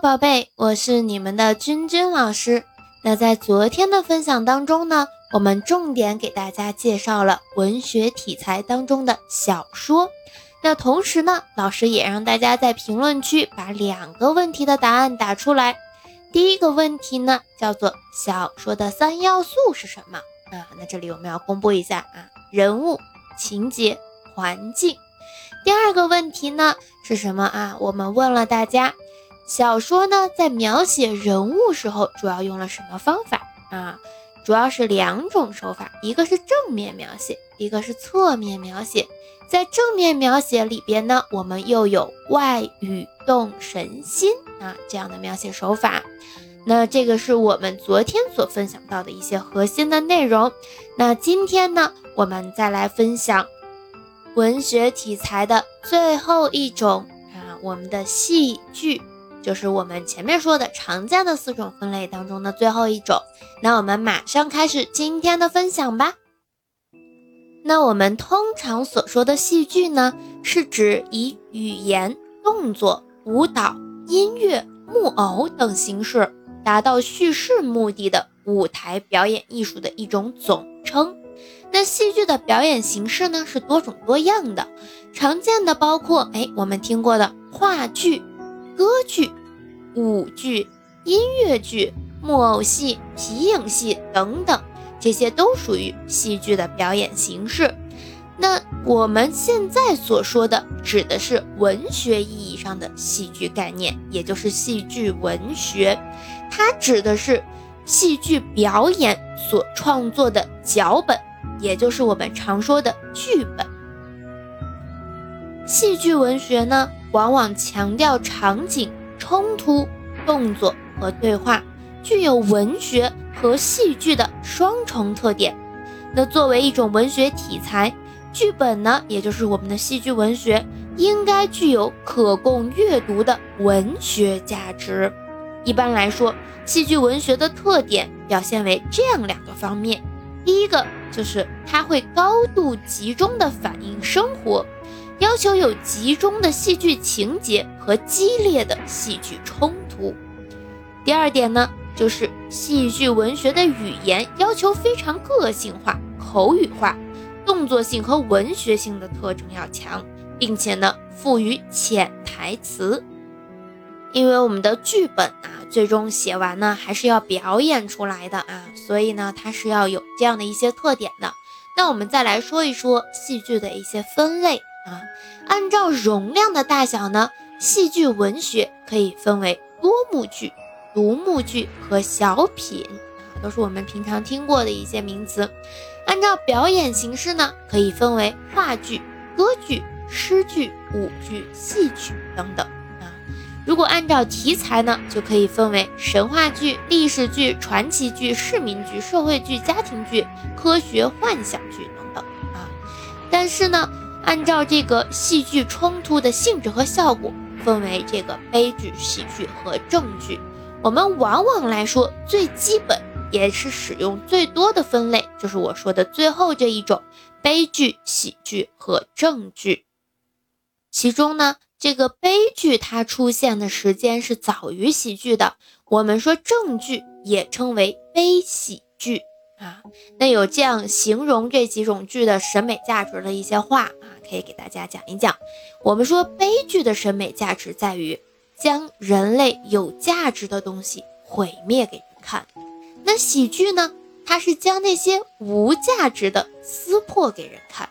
宝贝，我是你们的君君老师。那在昨天的分享当中呢，我们重点给大家介绍了文学题材当中的小说。那同时呢，老师也让大家在评论区把两个问题的答案打出来。第一个问题呢，叫做小说的三要素是什么啊？那这里我们要公布一下啊，人物、情节、环境。第二个问题呢是什么啊？我们问了大家，小说呢在描写人物时候主要用了什么方法啊？主要是两种手法，一个是正面描写，一个是侧面描写。在正面描写里边呢，我们又有外语动神心啊这样的描写手法。那这个是我们昨天所分享到的一些核心的内容。那今天呢，我们再来分享。文学题材的最后一种啊，我们的戏剧就是我们前面说的常见的四种分类当中的最后一种。那我们马上开始今天的分享吧。那我们通常所说的戏剧呢，是指以语言、动作、舞蹈、音乐、木偶等形式达到叙事目的的舞台表演艺术的一种总称。那戏剧的表演形式呢是多种多样的，常见的包括哎我们听过的话剧、歌剧、舞剧、音乐剧、木偶戏、皮影戏等等，这些都属于戏剧的表演形式。那我们现在所说的指的是文学意义上的戏剧概念，也就是戏剧文学，它指的是戏剧表演所创作的脚本。也就是我们常说的剧本。戏剧文学呢，往往强调场景、冲突、动作和对话，具有文学和戏剧的双重特点。那作为一种文学题材，剧本呢，也就是我们的戏剧文学，应该具有可供阅读的文学价值。一般来说，戏剧文学的特点表现为这样两个方面。第一个就是它会高度集中的反映生活，要求有集中的戏剧情节和激烈的戏剧冲突。第二点呢，就是戏剧文学的语言要求非常个性化、口语化，动作性和文学性的特征要强，并且呢，富于潜台词。因为我们的剧本啊，最终写完呢，还是要表演出来的啊，所以呢，它是要有这样的一些特点的。那我们再来说一说戏剧的一些分类啊，按照容量的大小呢，戏剧文学可以分为多幕剧、独幕剧和小品，都是我们平常听过的一些名词。按照表演形式呢，可以分为话剧、歌剧、诗剧、舞剧、戏曲等等啊。如果按照题材呢，就可以分为神话剧、历史剧、传奇剧、市民剧、社会剧、家庭剧、科学幻想剧等等啊。但是呢，按照这个戏剧冲突的性质和效果，分为这个悲剧、喜剧和正剧。我们往往来说最基本也是使用最多的分类，就是我说的最后这一种悲剧、喜剧和正剧。其中呢。这个悲剧它出现的时间是早于喜剧的，我们说正剧也称为悲喜剧啊。那有这样形容这几种剧的审美价值的一些话，可以给大家讲一讲。我们说悲剧的审美价值在于将人类有价值的东西毁灭给人看，那喜剧呢，它是将那些无价值的撕破给人看。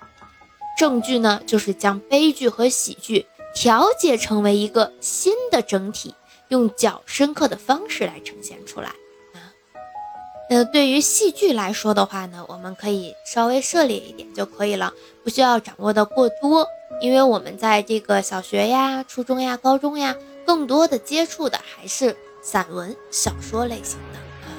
正剧呢，就是将悲剧和喜剧。调节成为一个新的整体，用较深刻的方式来呈现出来呃。对于戏剧来说的话呢，我们可以稍微涉猎一点就可以了，不需要掌握的过多。因为我们在这个小学呀、初中呀、高中呀，更多的接触的还是散文、小说类型的啊。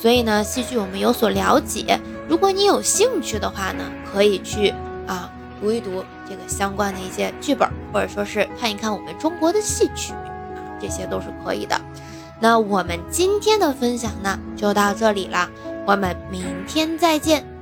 所以呢，戏剧我们有所了解。如果你有兴趣的话呢，可以去啊。读一读这个相关的一些剧本，或者说是看一看我们中国的戏曲啊，这些都是可以的。那我们今天的分享呢，就到这里了，我们明天再见。